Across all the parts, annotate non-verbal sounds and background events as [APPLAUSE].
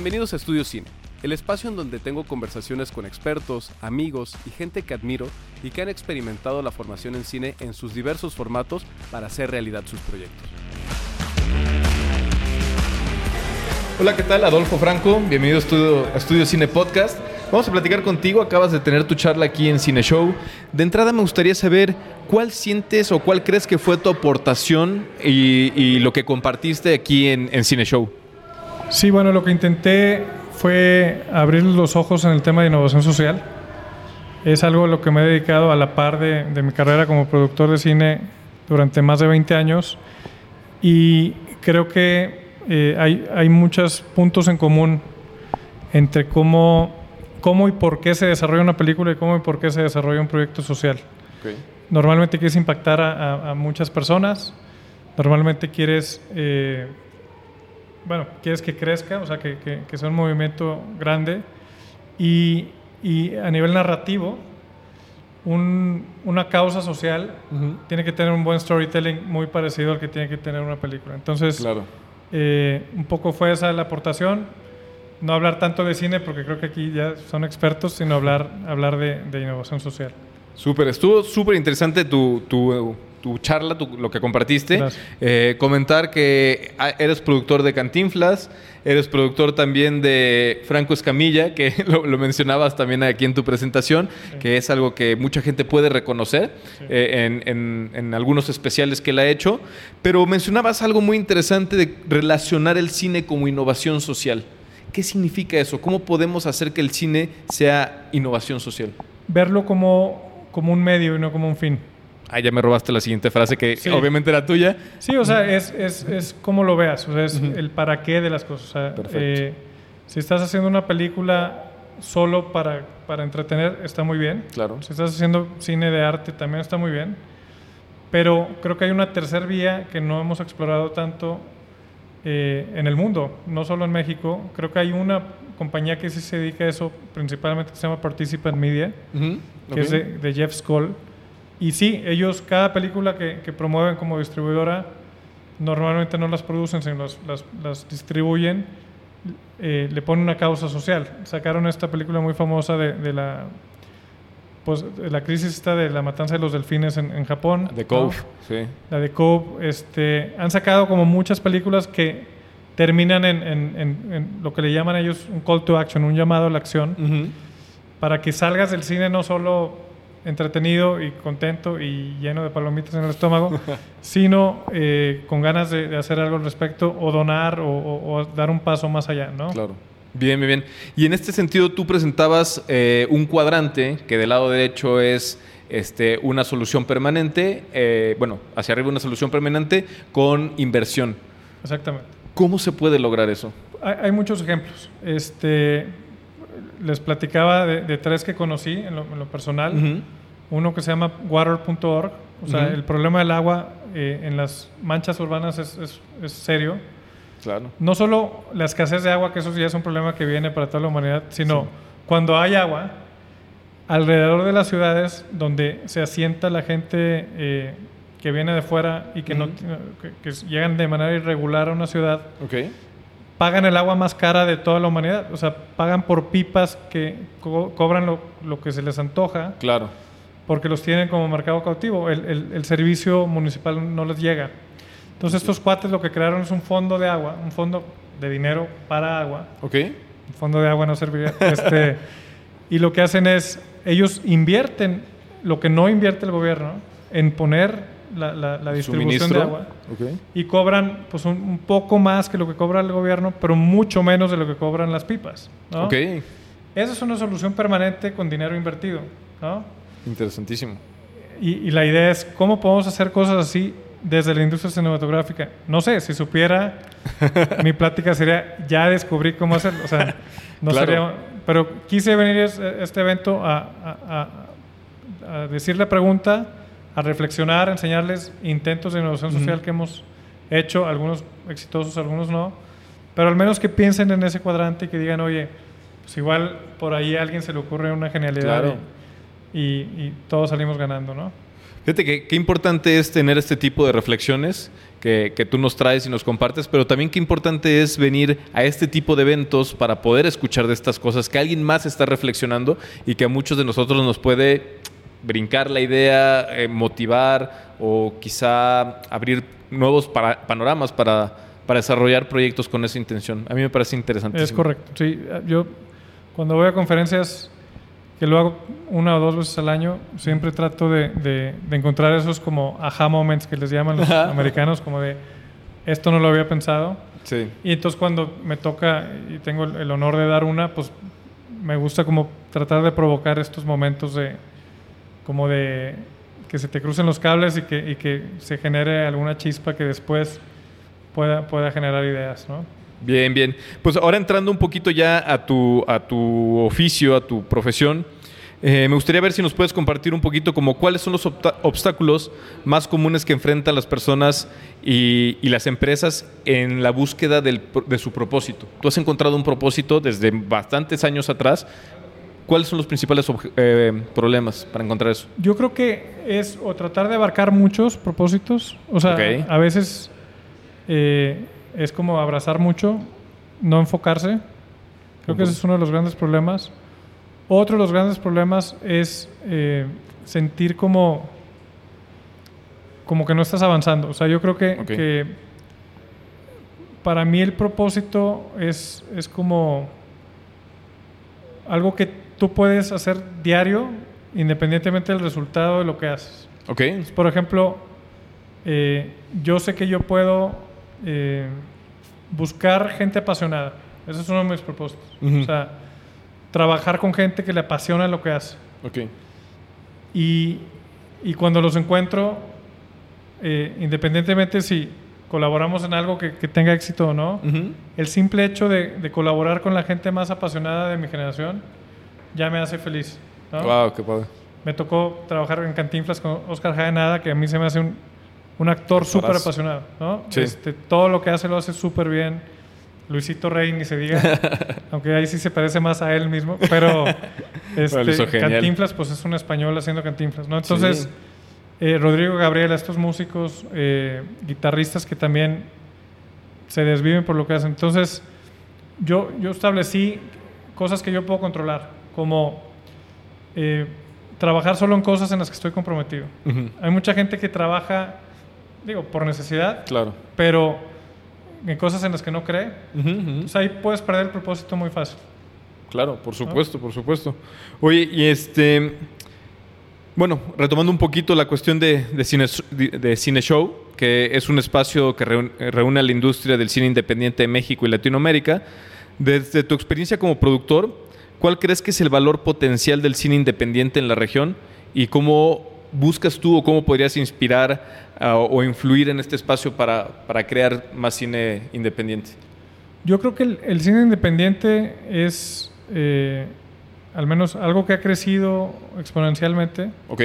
Bienvenidos a Estudio Cine, el espacio en donde tengo conversaciones con expertos, amigos y gente que admiro y que han experimentado la formación en cine en sus diversos formatos para hacer realidad sus proyectos. Hola, ¿qué tal? Adolfo Franco, bienvenido a Estudio, Cine Podcast. Vamos a platicar contigo, acabas de tener tu charla aquí en Cine Show. De entrada me gustaría saber cuál sientes o cuál crees que fue tu aportación y, y lo que compartiste aquí en, en Cine Show. Sí, bueno, lo que intenté fue abrir los ojos en el tema de innovación social. Es algo a lo que me he dedicado a la par de, de mi carrera como productor de cine durante más de 20 años y creo que eh, hay, hay muchos puntos en común entre cómo, cómo y por qué se desarrolla una película y cómo y por qué se desarrolla un proyecto social. Okay. Normalmente quieres impactar a, a, a muchas personas, normalmente quieres... Eh, bueno, quieres que crezca, o sea, que, que, que sea un movimiento grande. Y, y a nivel narrativo, un, una causa social uh -huh. tiene que tener un buen storytelling muy parecido al que tiene que tener una película. Entonces, claro. eh, un poco fue esa la aportación. No hablar tanto de cine, porque creo que aquí ya son expertos, sino hablar, hablar de, de innovación social. Súper, estuvo súper interesante tu, tu, tu charla, tu, lo que compartiste. Eh, comentar que eres productor de Cantinflas, eres productor también de Franco Escamilla, que [LAUGHS] lo, lo mencionabas también aquí en tu presentación, sí. que es algo que mucha gente puede reconocer sí. eh, en, en, en, algunos especiales que él ha hecho. Pero mencionabas algo muy interesante de relacionar el cine como innovación social. ¿Qué significa eso? ¿Cómo podemos hacer que el cine sea innovación social? Verlo como, como un medio y no como un fin. Ah, ya me robaste la siguiente frase que sí. obviamente era tuya. Sí, o sea, es, es, es como lo veas, o sea, es uh -huh. el para qué de las cosas. O sea, eh, si estás haciendo una película solo para, para entretener, está muy bien. Claro. Si estás haciendo cine de arte, también está muy bien. Pero creo que hay una tercera vía que no hemos explorado tanto eh, en el mundo, no solo en México. Creo que hay una compañía que sí se dedica a eso, principalmente que se llama Participant Media, uh -huh. que okay. es de, de Jeff Skoll. Y sí, ellos, cada película que, que, promueven como distribuidora, normalmente no las producen, sino las, las, las distribuyen, eh, le ponen una causa social. Sacaron esta película muy famosa de, de la pues, de la crisis esta de la matanza de los delfines en, en Japón. De Cove, ¿no? sí. La de Cove. Este, han sacado como muchas películas que terminan en, en, en, lo que le llaman ellos un call to action, un llamado a la acción, uh -huh. para que salgas del cine no solo entretenido y contento y lleno de palomitas en el estómago, [LAUGHS] sino eh, con ganas de, de, hacer algo al respecto o donar o, o, o, dar un paso más allá, ¿no? Claro. Bien, bien, bien. Y en este sentido tú presentabas eh, un cuadrante que del lado derecho es este, una solución permanente, eh, bueno, hacia arriba una solución permanente con inversión. Exactamente. ¿Cómo se puede lograr eso? Hay, hay muchos ejemplos. Este, les platicaba de, de, tres que conocí en lo, en lo personal. Uh -huh. Uno que se llama water.org. O sea, uh -huh. el problema del agua eh, en las manchas urbanas es, es, es, serio. Claro. No solo la escasez de agua, que eso ya es un problema que viene para toda la humanidad, sino sí. cuando hay agua, alrededor de las ciudades donde se asienta la gente eh, que viene de fuera y que, uh -huh. no, que, que, llegan de manera irregular a una ciudad. Okay pagan el agua más cara de toda la humanidad. O sea, pagan por pipas que co cobran lo, lo, que se les antoja. Claro. Porque los tienen como mercado cautivo. El, el, el servicio municipal no les llega. Entonces, estos cuates lo que crearon es un fondo de agua, un fondo de dinero para agua. Ok. Un fondo de agua no serviría. este, y lo que hacen es, ellos invierten lo que no invierte el gobierno en poner la, la, la distribución de agua okay. y cobran pues un, un, poco más que lo que cobra el gobierno, pero mucho menos de lo que cobran las pipas. ¿no? Okay. Esa es una solución permanente con dinero invertido. ¿no? Interesantísimo. Y, y, la idea es cómo podemos hacer cosas así desde la industria cinematográfica. No sé, si supiera, [LAUGHS] mi plática sería, ya descubrí cómo hacerlo. O sea, [LAUGHS] no claro. sería... Pero quise venir a este evento a, a, a, a decir la pregunta a reflexionar, a enseñarles intentos de innovación social uh -huh. que hemos hecho, algunos exitosos, algunos no, pero al menos que piensen en ese cuadrante y que digan, oye, pues igual por ahí a alguien se le ocurre una genialidad claro. y, y, y, todos salimos ganando, ¿no? Fíjate que qué importante es tener este tipo de reflexiones que, que, tú nos traes y nos compartes, pero también qué importante es venir a este tipo de eventos para poder escuchar de estas cosas, que alguien más está reflexionando y que a muchos de nosotros nos puede brincar la idea, eh, motivar o quizá abrir nuevos para, panoramas para, para desarrollar proyectos con esa intención. A mí me parece interesante. Es correcto. Sí, yo cuando voy a conferencias que lo hago una o dos veces al año, siempre trato de, de, encontrar esos como aha moments que les llaman los americanos, como de esto no lo había pensado. Sí. Y entonces cuando me toca y tengo el honor de dar una, pues me gusta como tratar de provocar estos momentos de como de que se te crucen los cables y que, y que se genere alguna chispa que después pueda, pueda generar ideas, ¿no? Bien, bien. Pues ahora entrando un poquito ya a tu, a tu oficio, a tu profesión, eh, me gustaría ver si nos puedes compartir un poquito como cuáles son los obstáculos más comunes que enfrentan las personas y, y las empresas en la búsqueda del, de su propósito. Tú has encontrado un propósito desde bastantes años atrás. ¿Cuáles son los principales eh, problemas para encontrar eso? Yo creo que es o tratar de abarcar muchos propósitos. O sea, a veces... Eh, es como abrazar mucho, no enfocarse. Creo que ese es uno de los grandes problemas. Otro de los grandes problemas es eh, sentir como, como que no estás avanzando. O sea, yo creo que, que para mí el propósito es, es como algo que tú puedes hacer diario independientemente del resultado de lo que haces. Ok. por ejemplo, eh, yo sé que yo puedo eh, buscar gente apasionada. Ese es uno de mis propósitos. O sea, trabajar con gente que le apasiona lo que hace. Okay. Y, y cuando los encuentro, eh, independientemente si colaboramos en algo que, tenga éxito o no, el simple hecho de, colaborar con la gente más apasionada de mi generación ya me hace feliz. Wow, qué padre. Me tocó trabajar en Cantinflas con Oscar Jaenada, que a mí se me hace un, un actor súper apasionado, ¿no? Este, todo lo que hace lo hace súper bien. Luisito Rey, ni se diga, [LAUGHS] aunque ahí sí se parece más a él mismo, pero [LAUGHS] este, Cantinflas, pues es un español haciendo Cantinflas, ¿no? Entonces, eh, Rodrigo Gabriel, estos músicos, eh, guitarristas que también se desviven por lo que hacen. Entonces, yo, yo establecí cosas que yo puedo controlar, como eh, trabajar solo en cosas en las que estoy comprometido. Hay mucha gente que trabaja digo, por necesidad. Claro. Pero en cosas en las que no cree, pues ahí puedes perder el propósito muy fácil. Claro, por supuesto, por supuesto. Oye, y este, bueno, retomando un poquito la cuestión de, de, cine, de Cine Show, que es un espacio que reúne a la industria del cine independiente de México y Latinoamérica, desde tu experiencia como productor, ¿cuál crees que es el valor potencial del cine independiente en la región y cómo buscas tú o cómo podrías inspirar o influir en este espacio para, para, crear más cine independiente? Yo creo que el, cine independiente es eh, al menos algo que ha crecido exponencialmente. Ok.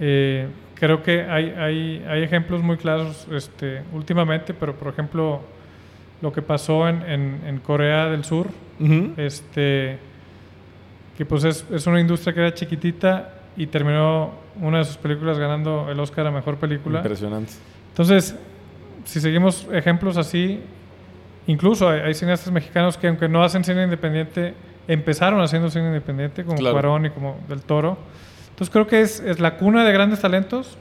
Eh, creo que hay, hay, hay, ejemplos muy claros este, últimamente, pero por ejemplo lo que pasó en, en, Corea del Sur, este, que pues es, es una industria que era chiquitita y terminó una de sus películas ganando el Oscar a Mejor Película. Impresionante. Entonces, si seguimos ejemplos así, incluso hay, cineastas mexicanos que aunque no hacen cine independiente, empezaron haciendo cine independiente, como Cuarón y como Del Toro. Entonces creo que es, es, la cuna de grandes talentos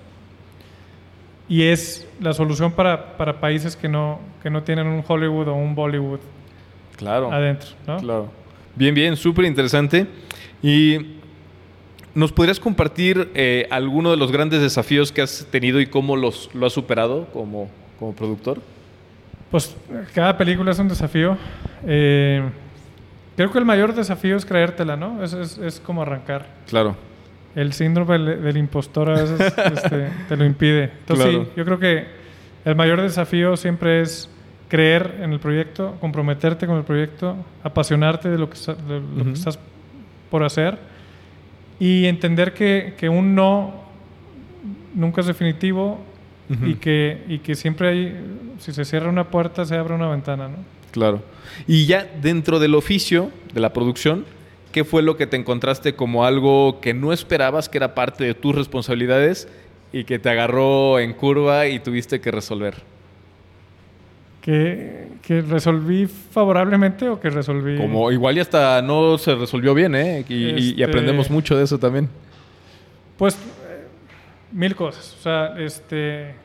y es la solución para, para, países que no, que no tienen un Hollywood o un Bollywood claro, adentro. ¿no? Claro. Bien, bien, súper interesante. Y ¿Nos podrías compartir eh, alguno de los grandes desafíos que has tenido y cómo los, lo has superado como, como productor? Pues cada película es un desafío. Eh, creo que el mayor desafío es creértela, ¿no? Es, es, es como arrancar. Claro. El síndrome del, impostor a veces [LAUGHS] este, te lo impide. Entonces, sí, yo creo que el mayor desafío siempre es creer en el proyecto, comprometerte con el proyecto, apasionarte de lo que, de lo que estás por hacer y entender que, que un no nunca es definitivo y, que, y que siempre hay, si se cierra una puerta, se abre una ventana, ¿no? Claro. Y ya dentro del oficio, de la producción, ¿qué fue lo que te encontraste como algo que no esperabas, que era parte de tus responsabilidades y que te agarró en curva y tuviste que resolver? ¿Que, que resolví favorablemente o que resolví...? Como igual y hasta no se resolvió bien, ¿eh? Y, y Este- aprendemos mucho de eso también. Pues eh, mil cosas. O sea, este,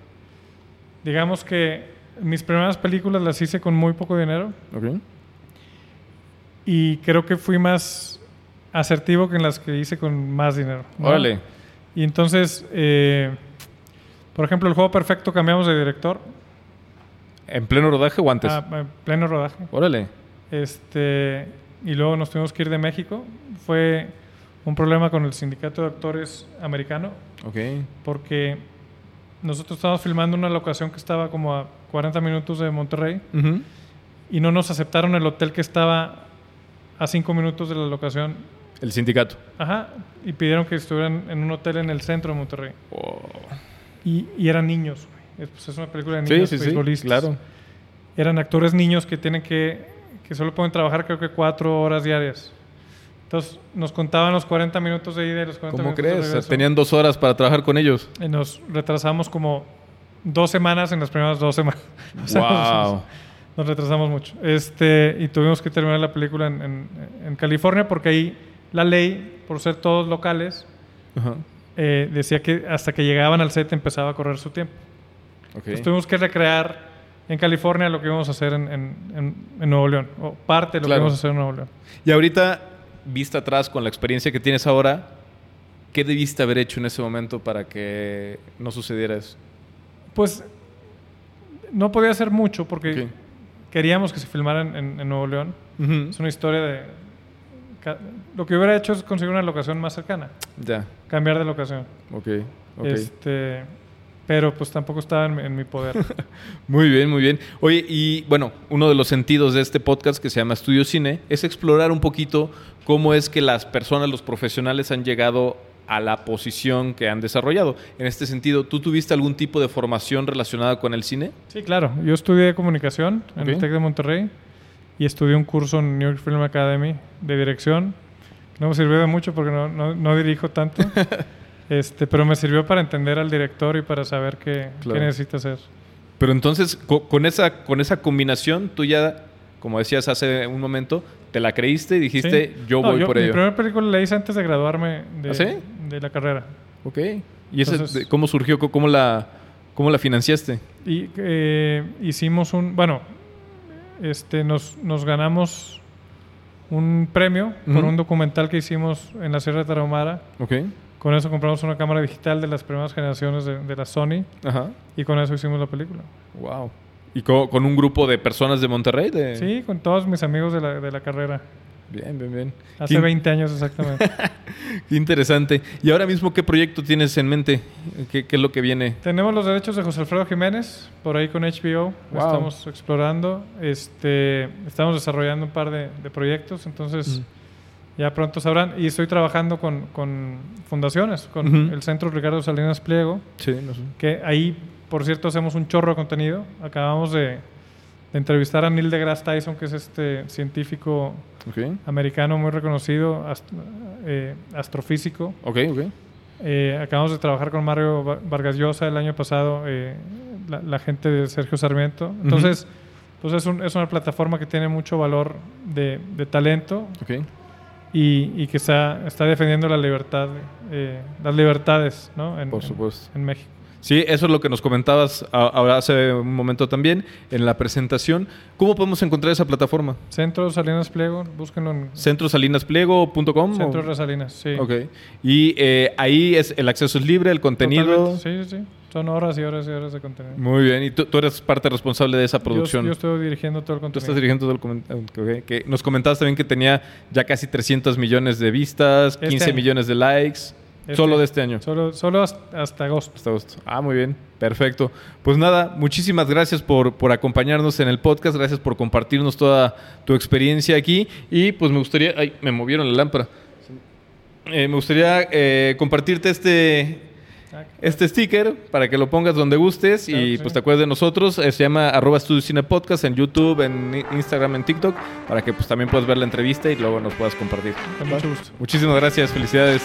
digamos que mis primeras películas las hice con muy poco dinero Ok. y creo que fui más asertivo que en las que hice con más dinero. ¿no? Órale. Y entonces, eh, por ejemplo, el juego perfecto cambiamos de director ¿En pleno rodaje o antes? a, a pleno rodaje. Órale. Este, y luego nos tuvimos que ir de México. Fue un problema con el sindicato de actores americano Ok. porque nosotros estábamos filmando una locación que estaba como a 40 minutos de Monterrey y no nos aceptaron el hotel que estaba a 5 minutos de la locación. El sindicato. Ajá, y pidieron que estuvieran en un hotel en el centro de Monterrey. Oh. Y, y eran niños. Es, pues, es una película de Sí, niños sí, sí. beisbolistas. Claro. Eran actores niños que tienen que, que solo pueden trabajar creo que cuatro horas diarias. Entonces nos contaban los 40 minutos de ida y los 40 ¿Cómo minutos de crees? Regreso. tenían dos horas para trabajar con ellos. Y nos retrasamos como dos semanas en las primeras dos semanas. [LAUGHS] O sea, wow. nos, nos retrasamos mucho. Este, y tuvimos que terminar la película en, en- en California porque ahí la ley, por ser todos locales, Ajá. eh, decía que hasta que llegaban al set empezaba a correr su tiempo. Ok. Entonces tuvimos que recrear en California lo que íbamos a hacer en, en- en- en Nuevo León, o parte de lo Claro. que íbamos a hacer en Nuevo León. Y ahorita, vista atrás con la experiencia que tienes ahora, ¿qué debiste haber hecho en ese momento para que no sucediera eso? Pues no podía hacer mucho porque Ok. queríamos que se filmara en, Nuevo León. Ujú. Es una historia de... Lo que hubiera hecho es conseguir una locación más cercana, Ya. cambiar de locación. Ok. ok. Este, pero pues tampoco estaba en, mi- en mi poder. [LAUGHS] Muy bien, muy bien. Oye, y bueno, uno de los sentidos de este podcast que se llama Estudio Cine es explorar un poquito cómo es que las personas, los profesionales han llegado a la posición que han desarrollado. En este sentido, ¿tú tuviste algún tipo de formación relacionada con el cine? sí, claro. Yo estudié comunicación en Ok. el TEC de Monterrey y estudié un curso en New York Film Academy de dirección. No me sirvió de mucho porque no, no- no dirijo tanto. [LAUGHS] este, pero me sirvió para entender al director y para saber qué, qué Claro. necesita hacer. Pero entonces, co- con esa, con esa combinación, tú ya, como decías hace un momento, te la creíste y dijiste, Sí. yo No, voy por Mi ello. primera película la hice antes de graduarme de, ¿Ah, sí? de la carrera. Ok. ¿Y ese, Entonces- de- cómo surgió? ¿Cómo la, cómo la financiaste? Y eh, hicimos un, bueno, este, nos, nos ganamos un premio por Ujú. un documental que hicimos en la Sierra de Tarahumara. Ok. Con eso compramos una cámara digital de las primeras generaciones de, de la Sony Ajá. y con eso hicimos la película. Wow. ¿Y co- con, un grupo de personas de Monterrey? De... Sí, con todos mis amigos de la, de la carrera. Bien, bien, bien. Hace Qué- 20 años exactamente. [LAUGHS] Qué interesante. ¿Y ahora mismo qué proyecto tienes en mente? ¿Qué, qué es lo que viene? Tenemos los derechos de José Alfredo Jiménez, por ahí con HBO. Wow. Estamos explorando. Este, estamos desarrollando un par de, de proyectos, entonces Mm. Ya pronto sabrán. Y estoy trabajando con, con fundaciones, con el Centro Ricardo Salinas Pliego, Sí, no sé. que ahí, por cierto, hacemos un chorro de contenido. Acabamos de, de entrevistar a Neil deGrasse Tyson, que es este científico americano muy reconocido, ast- eh, astrofísico. Eh, acabamos de trabajar con Mario Va- Vargas Llosa el año pasado, eh, la, la gente de Sergio Sarmiento. Entonces, pues es, un- es una plataforma que tiene mucho valor de, de talento. Y, y que está, está defendiendo la libertad, eh, las libertades ¿no? en, Por en- supuesto. en México. Sí, eso es lo que nos comentabas ahora hace un momento también en la presentación. ¿Cómo podemos encontrar esa plataforma? Centro Salinas Pliego, búsquenlo en ¿Centrosalinaspliego.com? Centro de Salinas, sí. Ok. Y eh, ahí es el acceso es libre, el contenido. Totalmente, Sí, sí, sí. Son horas y horas y horas de contenido. Muy bien. Y tú, tú eres parte responsable de esa Yo, producción. yo estoy dirigiendo todo el Tú contenido. estás dirigiendo todo el comentario. ok, que nos comentabas también que tenía ya casi 300 millones de vistas, Este 15 año. millones de likes. Este- solo de este año. Solo, solo hasta, hasta agosto. Hasta agosto. Ah, muy bien. Perfecto. Pues nada, muchísimas gracias por, por acompañarnos en el podcast. Gracias por compartirnos toda tu experiencia aquí. Y pues me gustaría. Ay, me movieron la lámpara. Eh, me gustaría eh, compartirte este, este sticker para que lo pongas donde gustes Claro y sí. pues te acuerdes de nosotros. Eh, se llama arroba Estudio Cine Podcast en YouTube, en Instagram, en TikTok, para que pues también puedas ver la entrevista y luego nos puedas compartir. Mucho gusto. Muchísimas gracias. Felicidades.